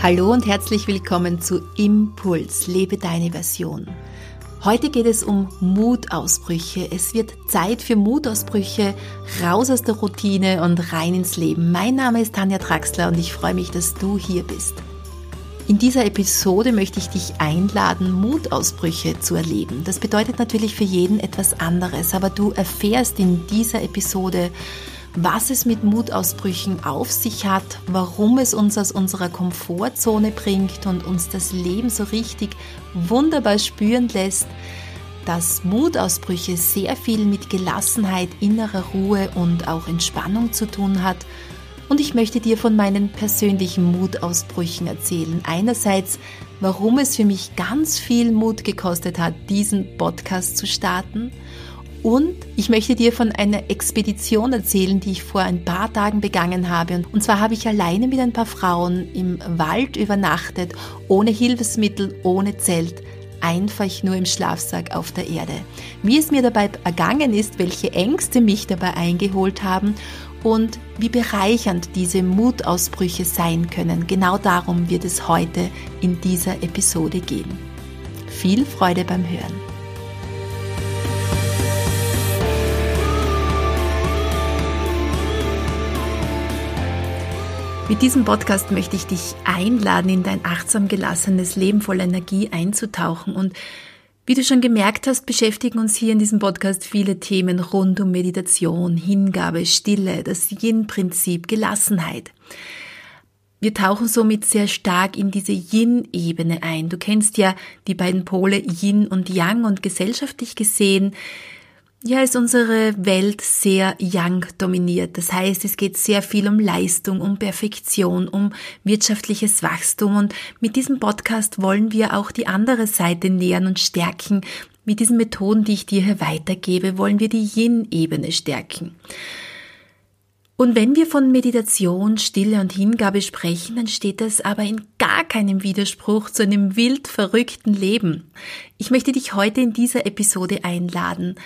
Hallo und herzlich willkommen zu Impuls, lebe deine Version. Heute geht es um Mutausbrüche. Es wird Zeit für Mutausbrüche, raus aus der Routine und rein ins Leben. Mein Name ist Tanja Traxler und ich freue mich, dass du hier bist. In dieser Episode möchte ich dich einladen, Mutausbrüche zu erleben. Das bedeutet natürlich für jeden etwas anderes, aber du erfährst in dieser Episode, was es mit Mutausbrüchen auf sich hat, warum es uns aus unserer Komfortzone bringt und uns das Leben so richtig wunderbar spüren lässt, dass Mutausbrüche sehr viel mit Gelassenheit, innerer Ruhe und auch Entspannung zu tun hat. Und ich möchte dir von meinen persönlichen Mutausbrüchen erzählen. Einerseits, warum es für mich ganz viel Mut gekostet hat, diesen Podcast zu starten und ich möchte dir von einer Expedition erzählen, die ich vor ein paar Tagen begangen habe. Und zwar habe ich alleine mit ein paar Frauen im Wald übernachtet, ohne Hilfsmittel, ohne Zelt, einfach nur im Schlafsack auf der Erde. Wie es mir dabei ergangen ist, welche Ängste mich dabei eingeholt haben und wie bereichernd diese Mutausbrüche sein können. Genau darum wird es heute in dieser Episode gehen. Viel Freude beim Hören. Mit diesem Podcast möchte ich dich einladen, in dein achtsam gelassenes Leben voller Energie einzutauchen. Und wie du schon gemerkt hast, beschäftigen uns hier in diesem Podcast viele Themen rund um Meditation, Hingabe, Stille, das Yin-Prinzip, Gelassenheit. Wir tauchen somit sehr stark in diese Yin-Ebene ein. Du kennst ja die beiden Pole Yin und Yang und gesellschaftlich gesehen ja, ist unsere Welt sehr Young dominiert. Das heißt, es geht sehr viel um Leistung, um Perfektion, um wirtschaftliches Wachstum. Und mit diesem Podcast wollen wir auch die andere Seite nähern und stärken. Mit diesen Methoden, die ich dir hier weitergebe, wollen wir die Yin-Ebene stärken. Und wenn wir von Meditation, Stille und Hingabe sprechen, dann steht das aber in gar keinem Widerspruch zu einem wild verrückten Leben. Ich möchte dich heute in dieser Episode einladen,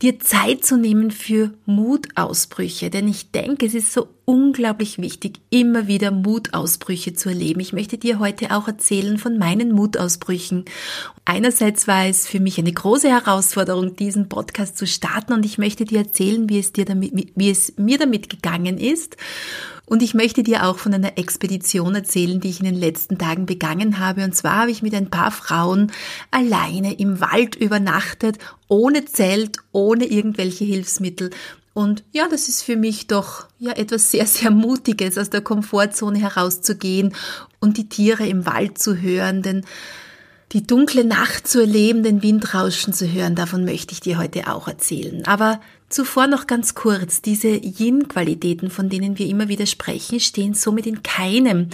dir Zeit zu nehmen für Mutausbrüche, denn ich denke, es ist so unglaublich wichtig, immer wieder Mutausbrüche zu erleben. Ich möchte dir heute auch erzählen von meinen Mutausbrüchen. Einerseits war es für mich eine große Herausforderung, diesen Podcast zu starten und ich möchte dir erzählen, wie es dir damit, wie es mir damit gegangen ist. Und ich möchte dir auch von einer Expedition erzählen, die ich in den letzten Tagen begangen habe. Und zwar habe ich mit ein paar Frauen alleine im Wald übernachtet, ohne Zelt, ohne irgendwelche Hilfsmittel. Und ja, das ist für mich doch ja etwas sehr, sehr Mutiges, aus der Komfortzone herauszugehen und die Tiere im Wald zu hören, denn die dunkle Nacht zu erleben, den Windrauschen zu hören, davon möchte ich dir heute auch erzählen. Aber zuvor noch ganz kurz, diese Yin-Qualitäten, von denen wir immer wieder sprechen, stehen somit in keinem,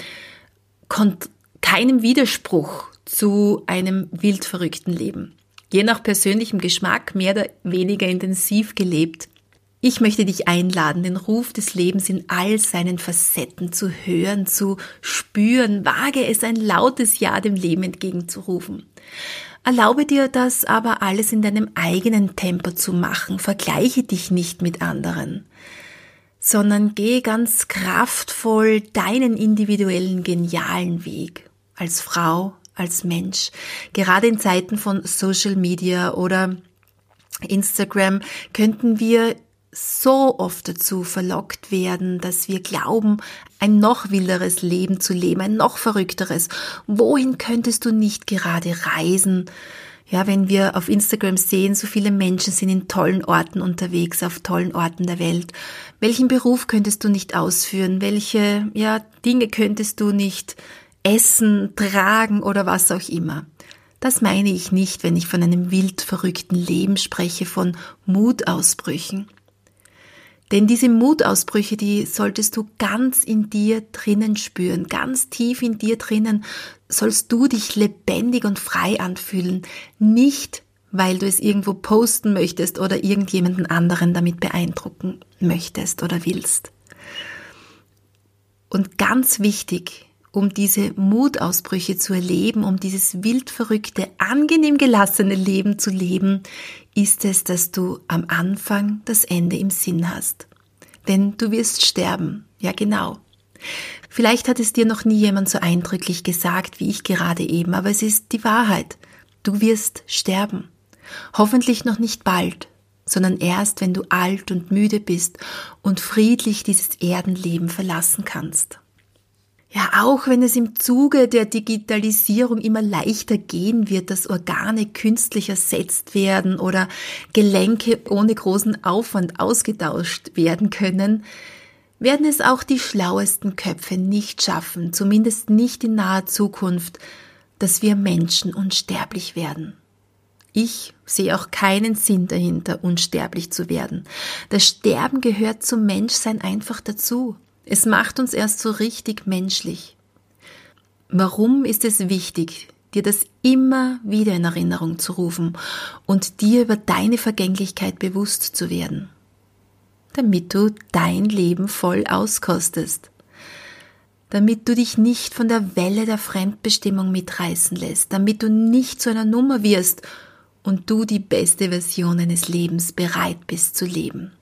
keinem Widerspruch zu einem wild verrückten Leben. Je nach persönlichem Geschmack mehr oder weniger intensiv gelebt. Ich möchte dich einladen, den Ruf des Lebens in all seinen Facetten zu hören, zu spüren. Wage es, ein lautes Ja dem Leben entgegenzurufen. Erlaube dir das aber alles in deinem eigenen Tempo zu machen. Vergleiche dich nicht mit anderen, sondern geh ganz kraftvoll deinen individuellen, genialen Weg. Als Frau, als Mensch. Gerade in Zeiten von Social Media oder Instagram könnten wir so oft dazu verlockt werden, dass wir glauben, ein noch wilderes Leben zu leben, ein noch verrückteres. Wohin könntest du nicht gerade reisen? Ja, wenn wir auf Instagram sehen, so viele Menschen sind in tollen Orten unterwegs, auf tollen Orten der Welt. Welchen Beruf könntest du nicht ausführen? Welche, ja, Dinge könntest du nicht essen, tragen oder was auch immer? Das meine ich nicht, wenn ich von einem wild verrückten Leben spreche, von Mutausbrüchen. Denn diese Mutausbrüche, die solltest du ganz in dir drinnen spüren, ganz tief in dir drinnen sollst du dich lebendig und frei anfühlen, nicht weil du es irgendwo posten möchtest oder irgendjemanden anderen damit beeindrucken möchtest oder willst. Und ganz wichtig, um diese Mutausbrüche zu erleben, um dieses wildverrückte, angenehm gelassene Leben zu leben, ist es, dass du am Anfang das Ende im Sinn hast. Denn du wirst sterben. Ja, genau. Vielleicht hat es dir noch nie jemand so eindrücklich gesagt wie ich gerade eben, aber es ist die Wahrheit. Du wirst sterben. Hoffentlich noch nicht bald, sondern erst, wenn du alt und müde bist und friedlich dieses Erdenleben verlassen kannst. Ja, auch wenn es im Zuge der Digitalisierung immer leichter gehen wird, dass Organe künstlich ersetzt werden oder Gelenke ohne großen Aufwand ausgetauscht werden können, werden es auch die schlauesten Köpfe nicht schaffen, zumindest nicht in naher Zukunft, dass wir Menschen unsterblich werden. Ich sehe auch keinen Sinn dahinter, unsterblich zu werden. Das Sterben gehört zum Menschsein einfach dazu. Es macht uns erst so richtig menschlich. Warum ist es wichtig, dir das immer wieder in Erinnerung zu rufen und dir über deine Vergänglichkeit bewusst zu werden? Damit du dein Leben voll auskostest. Damit du dich nicht von der Welle der Fremdbestimmung mitreißen lässt, damit du nicht zu einer Nummer wirst und du die beste Version deines Lebens bereit bist zu leben.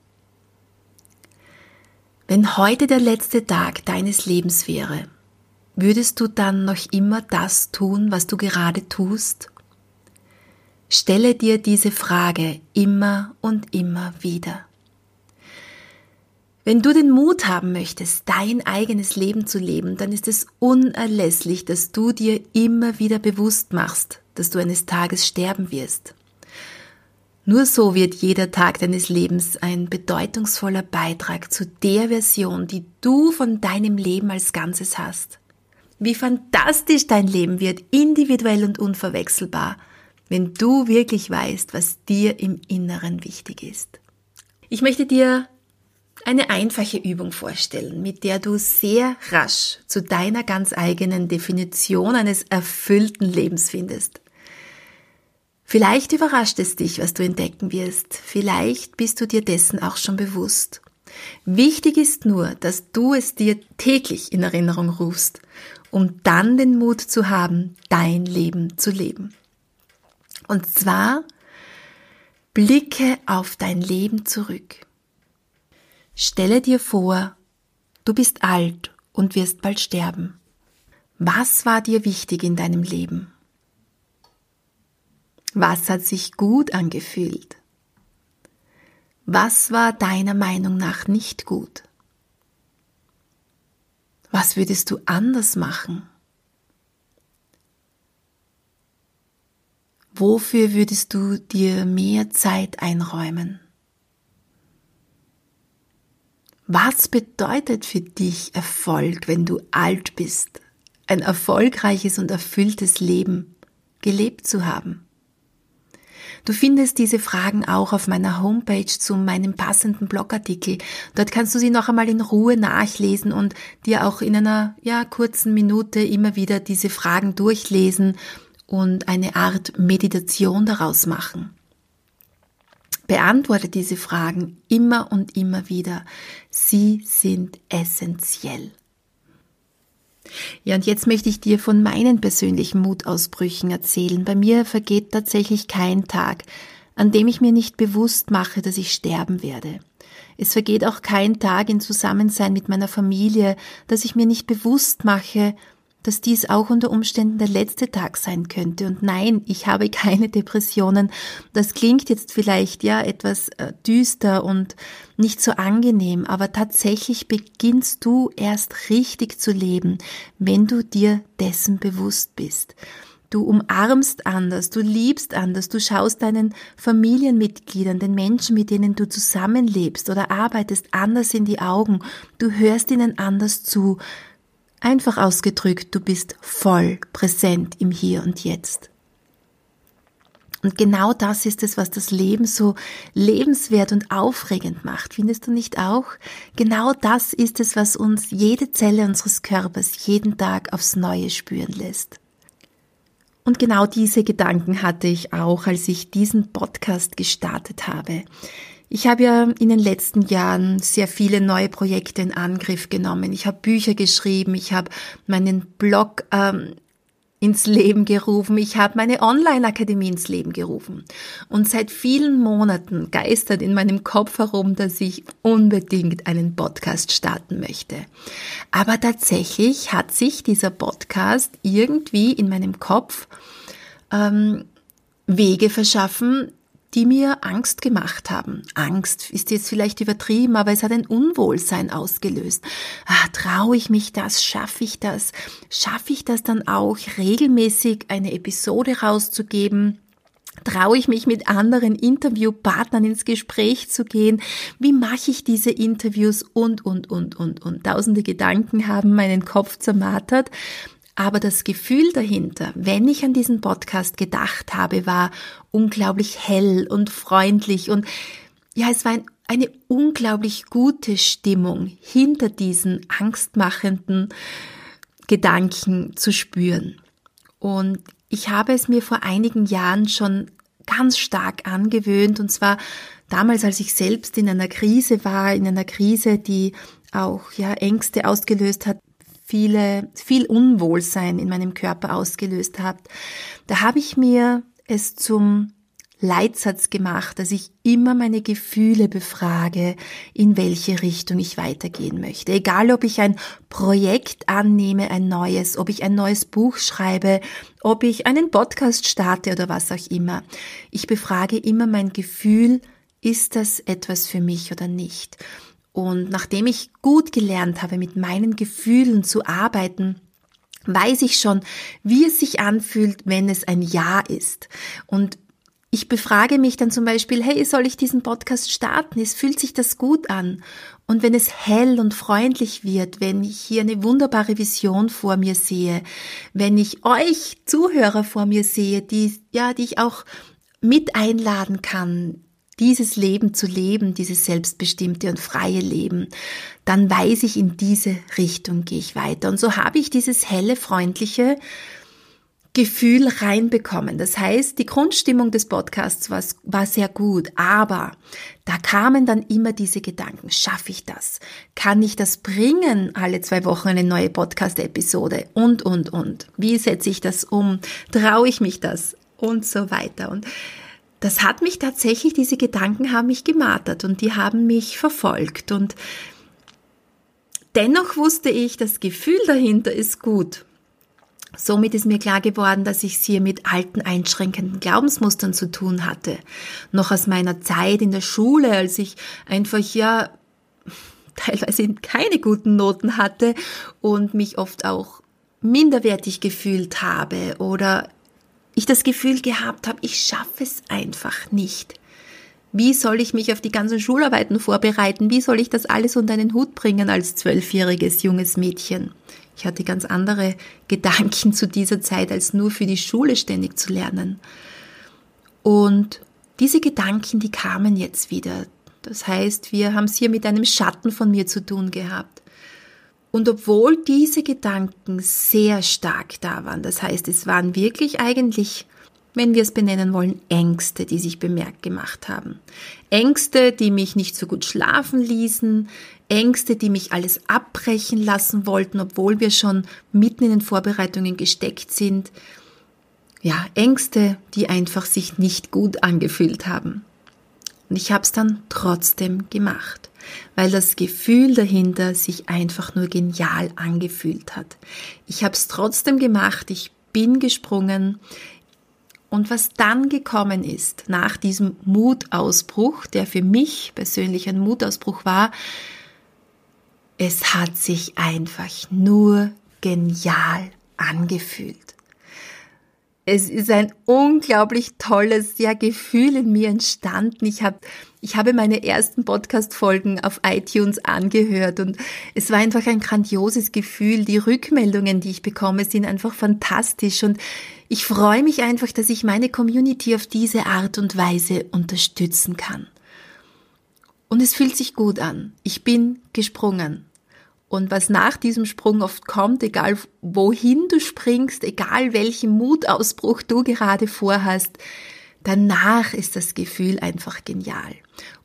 Wenn heute der letzte Tag deines Lebens wäre, würdest du dann noch immer das tun, was du gerade tust? Stelle dir diese Frage immer und immer wieder. Wenn du den Mut haben möchtest, dein eigenes Leben zu leben, dann ist es unerlässlich, dass du dir immer wieder bewusst machst, dass du eines Tages sterben wirst. Nur so wird jeder Tag deines Lebens ein bedeutungsvoller Beitrag zu der Version, die du von deinem Leben als Ganzes hast. Wie fantastisch dein Leben wird, individuell und unverwechselbar, wenn du wirklich weißt, was dir im Inneren wichtig ist. Ich möchte dir eine einfache Übung vorstellen, mit der du sehr rasch zu deiner ganz eigenen Definition eines erfüllten Lebens findest. Vielleicht überrascht es dich, was du entdecken wirst. Vielleicht bist du dir dessen auch schon bewusst. Wichtig ist nur, dass du es dir täglich in Erinnerung rufst, um dann den Mut zu haben, dein Leben zu leben. Und zwar blicke auf dein Leben zurück. Stelle dir vor, du bist alt und wirst bald sterben. Was war dir wichtig in deinem Leben? Was hat sich gut angefühlt? Was war deiner Meinung nach nicht gut? Was würdest du anders machen? Wofür würdest du dir mehr Zeit einräumen? Was bedeutet für dich Erfolg, wenn du alt bist, ein erfolgreiches und erfülltes Leben gelebt zu haben? Du findest diese Fragen auch auf meiner Homepage zu meinem passenden Blogartikel. Dort kannst du sie noch einmal in Ruhe nachlesen und dir auch in einer ja, kurzen Minute immer wieder diese Fragen durchlesen und eine Art Meditation daraus machen. Beantworte diese Fragen immer und immer wieder. Sie sind essentiell. Ja, und jetzt möchte ich dir von meinen persönlichen Mutausbrüchen erzählen. Bei mir vergeht tatsächlich kein Tag, an dem ich mir nicht bewusst mache, dass ich sterben werde. Es vergeht auch kein Tag in Zusammensein mit meiner Familie, dass ich mir nicht bewusst mache, dass dies auch unter Umständen der letzte Tag sein könnte. Und nein, ich habe keine Depressionen. Das klingt jetzt vielleicht ja etwas äh, düster und nicht so angenehm, aber tatsächlich beginnst du erst richtig zu leben, wenn du dir dessen bewusst bist. Du umarmst anders, du liebst anders, du schaust deinen Familienmitgliedern, den Menschen, mit denen du zusammenlebst oder arbeitest, anders in die Augen, du hörst ihnen anders zu, Einfach ausgedrückt, du bist voll präsent im Hier und Jetzt. Und genau das ist es, was das Leben so lebenswert und aufregend macht. Findest du nicht auch? Genau das ist es, was uns jede Zelle unseres Körpers jeden Tag aufs Neue spüren lässt. Und genau diese Gedanken hatte ich auch, als ich diesen Podcast gestartet habe. Ich habe ja in den letzten Jahren sehr viele neue Projekte in Angriff genommen. Ich habe Bücher geschrieben, ich habe meinen Blog ähm, ins Leben gerufen. Ich habe meine Online-Akademie ins Leben gerufen. Und seit vielen Monaten geistert in meinem Kopf herum, dass ich unbedingt einen Podcast starten möchte. Aber tatsächlich hat sich dieser Podcast irgendwie in meinem Kopf ähm, Wege verschaffen, die mir Angst gemacht haben. Angst ist jetzt vielleicht übertrieben, aber es hat ein Unwohlsein ausgelöst. Ah, traue ich mich das? Schaffe ich das? Schaffe ich das dann auch, regelmäßig eine Episode rauszugeben? Traue ich mich mit anderen Interviewpartnern ins Gespräch zu gehen? Wie mache ich diese Interviews? Und, und, und, und, und. Tausende Gedanken haben meinen Kopf zermartert. Aber das Gefühl dahinter, wenn ich an diesen Podcast gedacht habe, war unglaublich hell und freundlich und ja, es war ein, eine unglaublich gute Stimmung hinter diesen angstmachenden Gedanken zu spüren. Und ich habe es mir vor einigen Jahren schon ganz stark angewöhnt und zwar damals, als ich selbst in einer Krise war, in einer Krise, die auch ja Ängste ausgelöst hat, viele, viel Unwohlsein in meinem Körper ausgelöst hat, da habe ich mir es zum Leitsatz gemacht, dass ich immer meine Gefühle befrage, in welche Richtung ich weitergehen möchte. Egal, ob ich ein Projekt annehme, ein neues, ob ich ein neues Buch schreibe, ob ich einen Podcast starte oder was auch immer. Ich befrage immer mein Gefühl, ist das etwas für mich oder nicht? Und nachdem ich gut gelernt habe, mit meinen Gefühlen zu arbeiten, weiß ich schon, wie es sich anfühlt, wenn es ein Ja ist. Und ich befrage mich dann zum Beispiel, hey, soll ich diesen Podcast starten? Es fühlt sich das gut an. Und wenn es hell und freundlich wird, wenn ich hier eine wunderbare Vision vor mir sehe, wenn ich euch Zuhörer vor mir sehe, die, ja, die ich auch mit einladen kann, dieses Leben zu leben, dieses selbstbestimmte und freie Leben, dann weiß ich, in diese Richtung gehe ich weiter. Und so habe ich dieses helle, freundliche Gefühl reinbekommen. Das heißt, die Grundstimmung des Podcasts war, war sehr gut, aber da kamen dann immer diese Gedanken, schaffe ich das? Kann ich das bringen, alle zwei Wochen eine neue Podcast-Episode? Und, und, und. Wie setze ich das um? Traue ich mich das? Und so weiter. Und das hat mich tatsächlich, diese Gedanken haben mich gemartert und die haben mich verfolgt und dennoch wusste ich, das Gefühl dahinter ist gut. Somit ist mir klar geworden, dass ich es hier mit alten einschränkenden Glaubensmustern zu tun hatte. Noch aus meiner Zeit in der Schule, als ich einfach ja teilweise keine guten Noten hatte und mich oft auch minderwertig gefühlt habe oder ich das Gefühl gehabt habe, ich schaffe es einfach nicht. Wie soll ich mich auf die ganzen Schularbeiten vorbereiten? Wie soll ich das alles unter einen Hut bringen als zwölfjähriges junges Mädchen? Ich hatte ganz andere Gedanken zu dieser Zeit, als nur für die Schule ständig zu lernen. Und diese Gedanken, die kamen jetzt wieder. Das heißt, wir haben es hier mit einem Schatten von mir zu tun gehabt. Und obwohl diese Gedanken sehr stark da waren, das heißt, es waren wirklich eigentlich, wenn wir es benennen wollen, Ängste, die sich bemerkt gemacht haben. Ängste, die mich nicht so gut schlafen ließen, Ängste, die mich alles abbrechen lassen wollten, obwohl wir schon mitten in den Vorbereitungen gesteckt sind. Ja, Ängste, die einfach sich nicht gut angefühlt haben. Und ich habe es dann trotzdem gemacht weil das Gefühl dahinter sich einfach nur genial angefühlt hat. Ich habe es trotzdem gemacht, ich bin gesprungen. Und was dann gekommen ist nach diesem Mutausbruch, der für mich persönlich ein Mutausbruch war, es hat sich einfach nur genial angefühlt. Es ist ein unglaublich tolles ja, Gefühl in mir entstanden. Ich habe ich habe meine ersten Podcast-Folgen auf iTunes angehört und es war einfach ein grandioses Gefühl. Die Rückmeldungen, die ich bekomme, sind einfach fantastisch und ich freue mich einfach, dass ich meine Community auf diese Art und Weise unterstützen kann. Und es fühlt sich gut an. Ich bin gesprungen. Und was nach diesem Sprung oft kommt, egal wohin du springst, egal welchen Mutausbruch du gerade vorhast, danach ist das Gefühl einfach genial.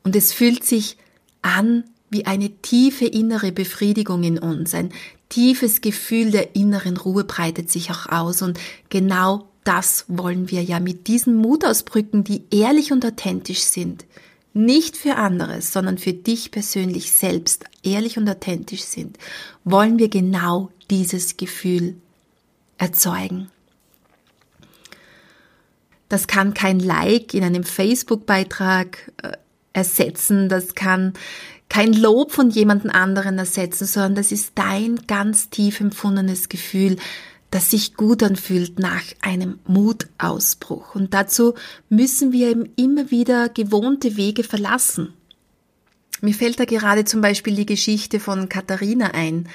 Und es fühlt sich an wie eine tiefe innere Befriedigung in uns, ein tiefes Gefühl der inneren Ruhe breitet sich auch aus und genau das wollen wir ja mit diesen Mutausbrücken, die ehrlich und authentisch sind, nicht für anderes, sondern für dich persönlich selbst ehrlich und authentisch sind, wollen wir genau dieses Gefühl erzeugen. Das kann kein Like in einem Facebook-Beitrag äh, ersetzen, das kann kein Lob von jemandem anderen ersetzen, sondern das ist dein ganz tief empfundenes Gefühl, das sich gut anfühlt nach einem Mutausbruch. Und dazu müssen wir eben immer wieder gewohnte Wege verlassen. Mir fällt da gerade zum Beispiel die Geschichte von Katharina ein,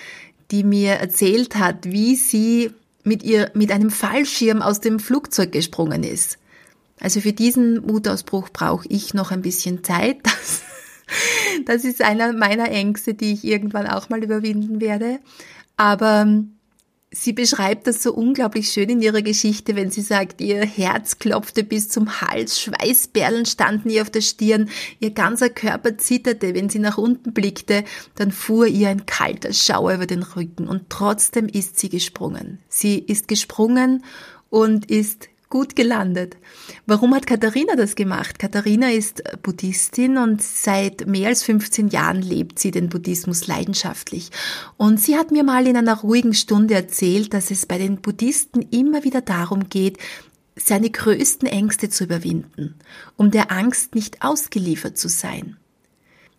die mir erzählt hat, wie sie mit ihr, mit einem Fallschirm aus dem Flugzeug gesprungen ist. Also für diesen Mutausbruch brauche ich noch ein bisschen Zeit. Das, das ist einer meiner Ängste, die ich irgendwann auch mal überwinden werde. Aber sie beschreibt das so unglaublich schön in ihrer Geschichte, wenn sie sagt, ihr Herz klopfte bis zum Hals, Schweißperlen standen ihr auf der Stirn, ihr ganzer Körper zitterte, wenn sie nach unten blickte, dann fuhr ihr ein kalter Schauer über den Rücken und trotzdem ist sie gesprungen. Sie ist gesprungen und ist gut gelandet. Warum hat Katharina das gemacht? Katharina ist Buddhistin und seit mehr als 15 Jahren lebt sie den Buddhismus leidenschaftlich. Und sie hat mir mal in einer ruhigen Stunde erzählt, dass es bei den Buddhisten immer wieder darum geht, seine größten Ängste zu überwinden, um der Angst nicht ausgeliefert zu sein.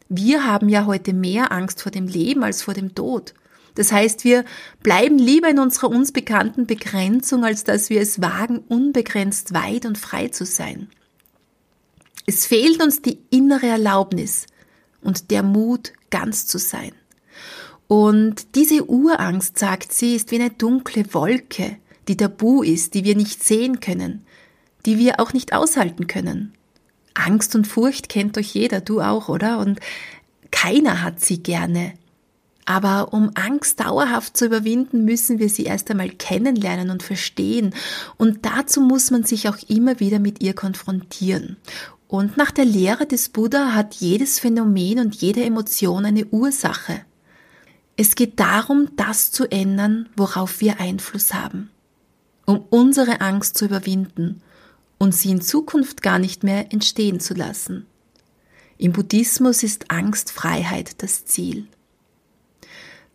Wir haben ja heute mehr Angst vor dem Leben als vor dem Tod. Das heißt, wir bleiben lieber in unserer uns bekannten Begrenzung, als dass wir es wagen, unbegrenzt weit und frei zu sein. Es fehlt uns die innere Erlaubnis und der Mut, ganz zu sein. Und diese Urangst, sagt sie, ist wie eine dunkle Wolke, die tabu ist, die wir nicht sehen können, die wir auch nicht aushalten können. Angst und Furcht kennt euch jeder, du auch, oder? Und keiner hat sie gerne. Aber um Angst dauerhaft zu überwinden, müssen wir sie erst einmal kennenlernen und verstehen. Und dazu muss man sich auch immer wieder mit ihr konfrontieren. Und nach der Lehre des Buddha hat jedes Phänomen und jede Emotion eine Ursache. Es geht darum, das zu ändern, worauf wir Einfluss haben. Um unsere Angst zu überwinden und sie in Zukunft gar nicht mehr entstehen zu lassen. Im Buddhismus ist Angstfreiheit das Ziel.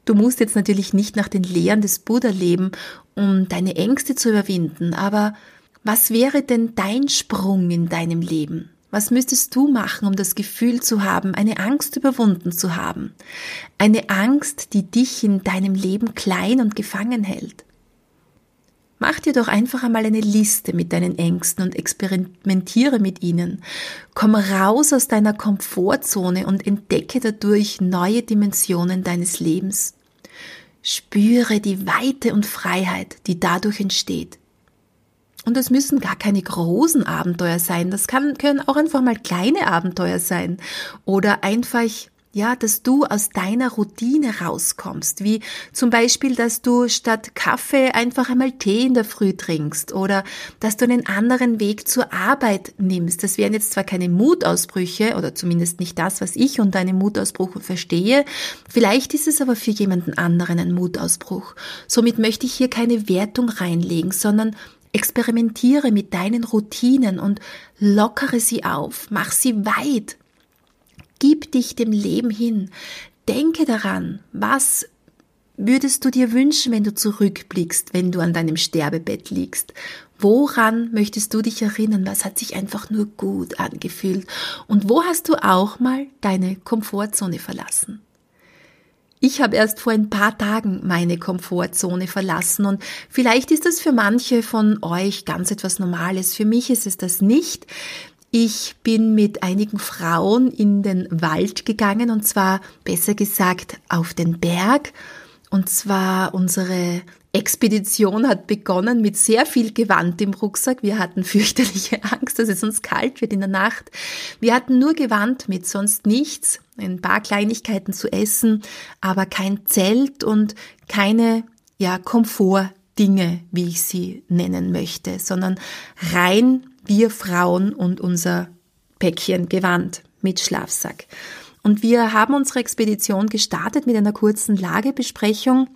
Du musst jetzt natürlich nicht nach den Lehren des Buddha leben, um deine Ängste zu überwinden, aber was wäre denn dein Sprung in deinem Leben? Was müsstest du machen, um das Gefühl zu haben, eine Angst überwunden zu haben? Eine Angst, die dich in deinem Leben klein und gefangen hält. Mach dir doch einfach einmal eine Liste mit deinen Ängsten und experimentiere mit ihnen. Komm raus aus deiner Komfortzone und entdecke dadurch neue Dimensionen deines Lebens. Spüre die Weite und Freiheit, die dadurch entsteht. Und es müssen gar keine großen Abenteuer sein. Das kann, können auch einfach mal kleine Abenteuer sein. Oder einfach ja, dass du aus deiner Routine rauskommst, wie zum Beispiel, dass du statt Kaffee einfach einmal Tee in der Früh trinkst oder dass du einen anderen Weg zur Arbeit nimmst. Das wären jetzt zwar keine Mutausbrüche oder zumindest nicht das, was ich unter einem Mutausbruch verstehe, vielleicht ist es aber für jemanden anderen ein Mutausbruch. Somit möchte ich hier keine Wertung reinlegen, sondern experimentiere mit deinen Routinen und lockere sie auf, mach sie weit, Gib dich dem Leben hin. Denke daran, was würdest du dir wünschen, wenn du zurückblickst, wenn du an deinem Sterbebett liegst? Woran möchtest du dich erinnern? Was hat sich einfach nur gut angefühlt? Und wo hast du auch mal deine Komfortzone verlassen? Ich habe erst vor ein paar Tagen meine Komfortzone verlassen und vielleicht ist das für manche von euch ganz etwas Normales. Für mich ist es das nicht. Ich bin mit einigen Frauen in den Wald gegangen und zwar besser gesagt auf den Berg. Und zwar unsere Expedition hat begonnen mit sehr viel Gewand im Rucksack. Wir hatten fürchterliche Angst, dass es uns kalt wird in der Nacht. Wir hatten nur Gewand mit, sonst nichts. Ein paar Kleinigkeiten zu essen, aber kein Zelt und keine, ja, Komfortdinge, wie ich sie nennen möchte, sondern rein wir Frauen und unser Päckchen Gewand mit Schlafsack. Und wir haben unsere Expedition gestartet mit einer kurzen Lagebesprechung.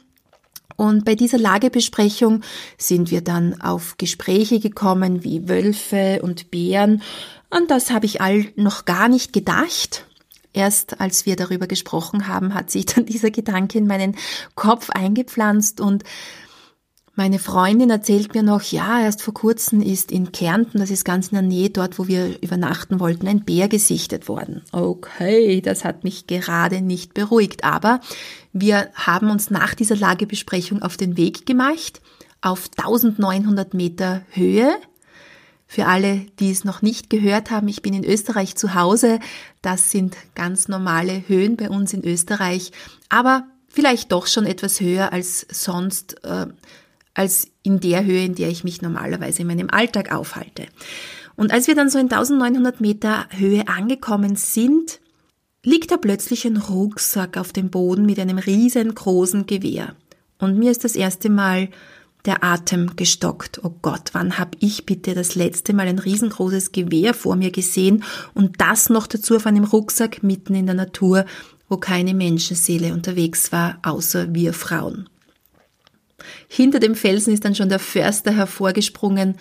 Und bei dieser Lagebesprechung sind wir dann auf Gespräche gekommen wie Wölfe und Bären. An das habe ich all noch gar nicht gedacht. Erst als wir darüber gesprochen haben, hat sich dann dieser Gedanke in meinen Kopf eingepflanzt und meine Freundin erzählt mir noch, ja, erst vor kurzem ist in Kärnten, das ist ganz in der Nähe dort, wo wir übernachten wollten, ein Bär gesichtet worden. Okay, das hat mich gerade nicht beruhigt, aber wir haben uns nach dieser Lagebesprechung auf den Weg gemacht, auf 1900 Meter Höhe. Für alle, die es noch nicht gehört haben, ich bin in Österreich zu Hause. Das sind ganz normale Höhen bei uns in Österreich, aber vielleicht doch schon etwas höher als sonst. Äh, als in der Höhe, in der ich mich normalerweise in meinem Alltag aufhalte. Und als wir dann so in 1900 Meter Höhe angekommen sind, liegt da plötzlich ein Rucksack auf dem Boden mit einem riesengroßen Gewehr. Und mir ist das erste Mal der Atem gestockt. Oh Gott, wann hab ich bitte das letzte Mal ein riesengroßes Gewehr vor mir gesehen und das noch dazu auf einem Rucksack mitten in der Natur, wo keine Menschenseele unterwegs war, außer wir Frauen. Hinter dem Felsen ist dann schon der Förster hervorgesprungen,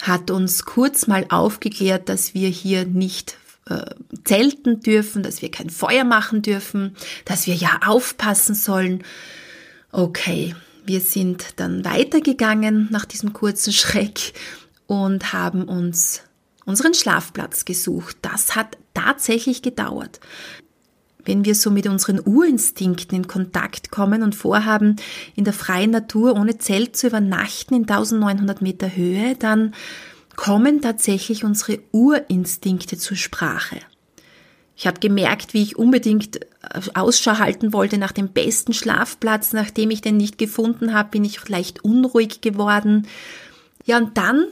hat uns kurz mal aufgeklärt, dass wir hier nicht äh, zelten dürfen, dass wir kein Feuer machen dürfen, dass wir ja aufpassen sollen. Okay, wir sind dann weitergegangen nach diesem kurzen Schreck und haben uns unseren Schlafplatz gesucht. Das hat tatsächlich gedauert wenn wir so mit unseren Urinstinkten in Kontakt kommen und vorhaben, in der freien Natur ohne Zelt zu übernachten in 1900 Meter Höhe, dann kommen tatsächlich unsere Urinstinkte zur Sprache. Ich habe gemerkt, wie ich unbedingt äh, Ausschau halten wollte nach dem besten Schlafplatz. Nachdem ich den nicht gefunden habe, bin ich leicht unruhig geworden. Ja, und dann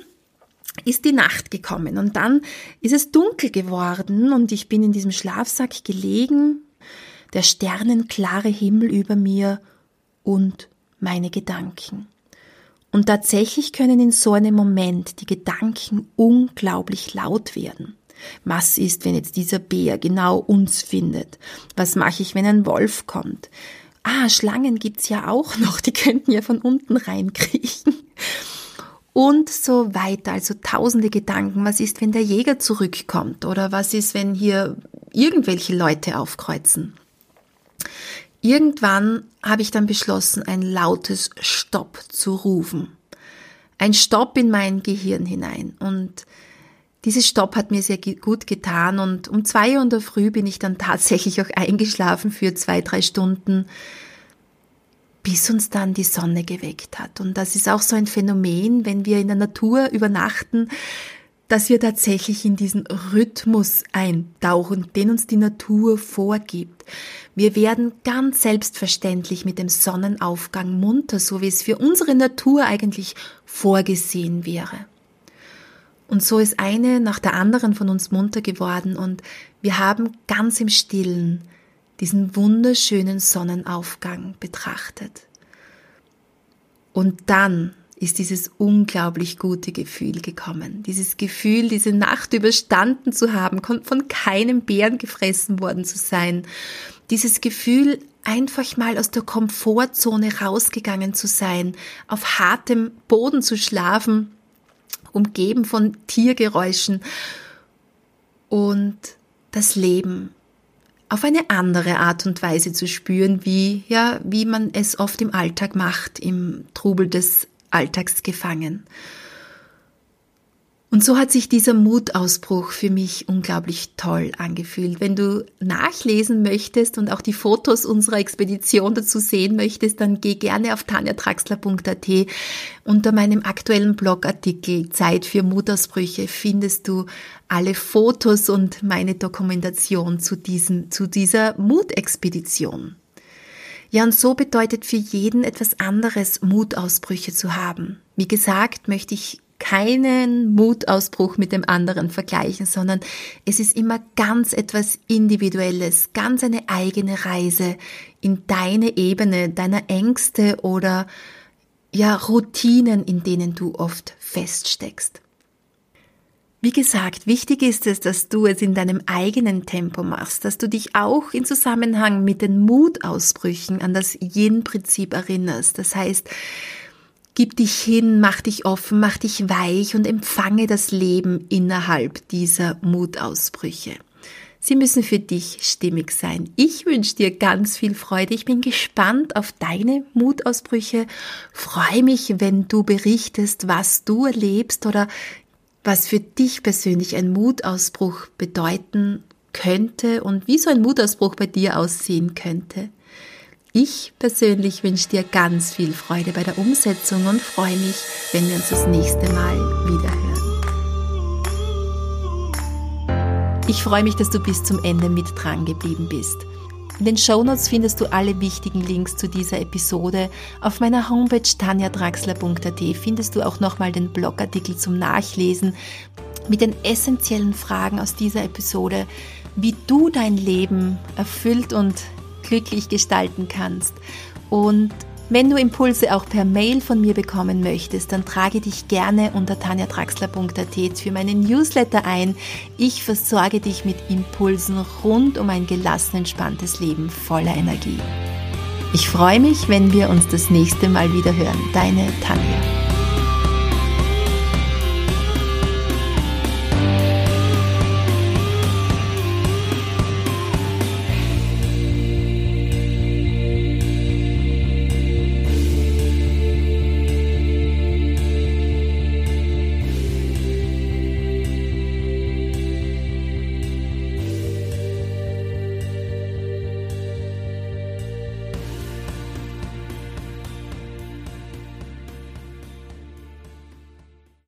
ist die Nacht gekommen und dann ist es dunkel geworden und ich bin in diesem Schlafsack gelegen der sternenklare Himmel über mir und meine Gedanken. Und tatsächlich können in so einem Moment die Gedanken unglaublich laut werden. Was ist, wenn jetzt dieser Bär genau uns findet? Was mache ich, wenn ein Wolf kommt? Ah, Schlangen gibt's ja auch noch, die könnten ja von unten reinkriechen. Und so weiter, also tausende Gedanken. Was ist, wenn der Jäger zurückkommt? Oder was ist, wenn hier irgendwelche Leute aufkreuzen? Irgendwann habe ich dann beschlossen, ein lautes Stopp zu rufen. Ein Stopp in mein Gehirn hinein. Und dieses Stopp hat mir sehr gut getan und um zwei Uhr in der Früh bin ich dann tatsächlich auch eingeschlafen für zwei, drei Stunden, bis uns dann die Sonne geweckt hat. Und das ist auch so ein Phänomen, wenn wir in der Natur übernachten, dass wir tatsächlich in diesen Rhythmus eintauchen, den uns die Natur vorgibt. Wir werden ganz selbstverständlich mit dem Sonnenaufgang munter, so wie es für unsere Natur eigentlich vorgesehen wäre. Und so ist eine nach der anderen von uns munter geworden und wir haben ganz im stillen diesen wunderschönen Sonnenaufgang betrachtet. Und dann ist dieses unglaublich gute Gefühl gekommen. Dieses Gefühl, diese Nacht überstanden zu haben, von keinem Bären gefressen worden zu sein. Dieses Gefühl, einfach mal aus der Komfortzone rausgegangen zu sein, auf hartem Boden zu schlafen, umgeben von Tiergeräuschen und das Leben auf eine andere Art und Weise zu spüren, wie, ja, wie man es oft im Alltag macht, im Trubel des Alltags gefangen. Und so hat sich dieser Mutausbruch für mich unglaublich toll angefühlt. Wenn du nachlesen möchtest und auch die Fotos unserer Expedition dazu sehen möchtest, dann geh gerne auf tanjatraxler.at. Unter meinem aktuellen Blogartikel Zeit für Mutausbrüche findest du alle Fotos und meine Dokumentation zu diesem, zu dieser Mutexpedition. Ja, und so bedeutet für jeden etwas anderes, Mutausbrüche zu haben. Wie gesagt, möchte ich keinen Mutausbruch mit dem anderen vergleichen, sondern es ist immer ganz etwas Individuelles, ganz eine eigene Reise in deine Ebene, deiner Ängste oder ja, Routinen, in denen du oft feststeckst. Wie gesagt, wichtig ist es, dass du es in deinem eigenen Tempo machst, dass du dich auch in Zusammenhang mit den Mutausbrüchen an das Yin-Prinzip erinnerst. Das heißt, gib dich hin, mach dich offen, mach dich weich und empfange das Leben innerhalb dieser Mutausbrüche. Sie müssen für dich stimmig sein. Ich wünsche dir ganz viel Freude. Ich bin gespannt auf deine Mutausbrüche. Freue mich, wenn du berichtest, was du erlebst oder was für dich persönlich ein Mutausbruch bedeuten könnte und wie so ein Mutausbruch bei dir aussehen könnte. Ich persönlich wünsche dir ganz viel Freude bei der Umsetzung und freue mich, wenn wir uns das nächste Mal wieder hören. Ich freue mich, dass du bis zum Ende mit dran geblieben bist. In den Shownotes findest du alle wichtigen Links zu dieser Episode. Auf meiner Homepage tanjadraxler.at findest du auch nochmal den Blogartikel zum Nachlesen mit den essentiellen Fragen aus dieser Episode, wie du dein Leben erfüllt und glücklich gestalten kannst. Und wenn du Impulse auch per Mail von mir bekommen möchtest, dann trage dich gerne unter tanjatraxler.at für meinen Newsletter ein. Ich versorge dich mit Impulsen rund um ein gelassen entspanntes Leben voller Energie. Ich freue mich, wenn wir uns das nächste Mal wieder hören. Deine Tanja.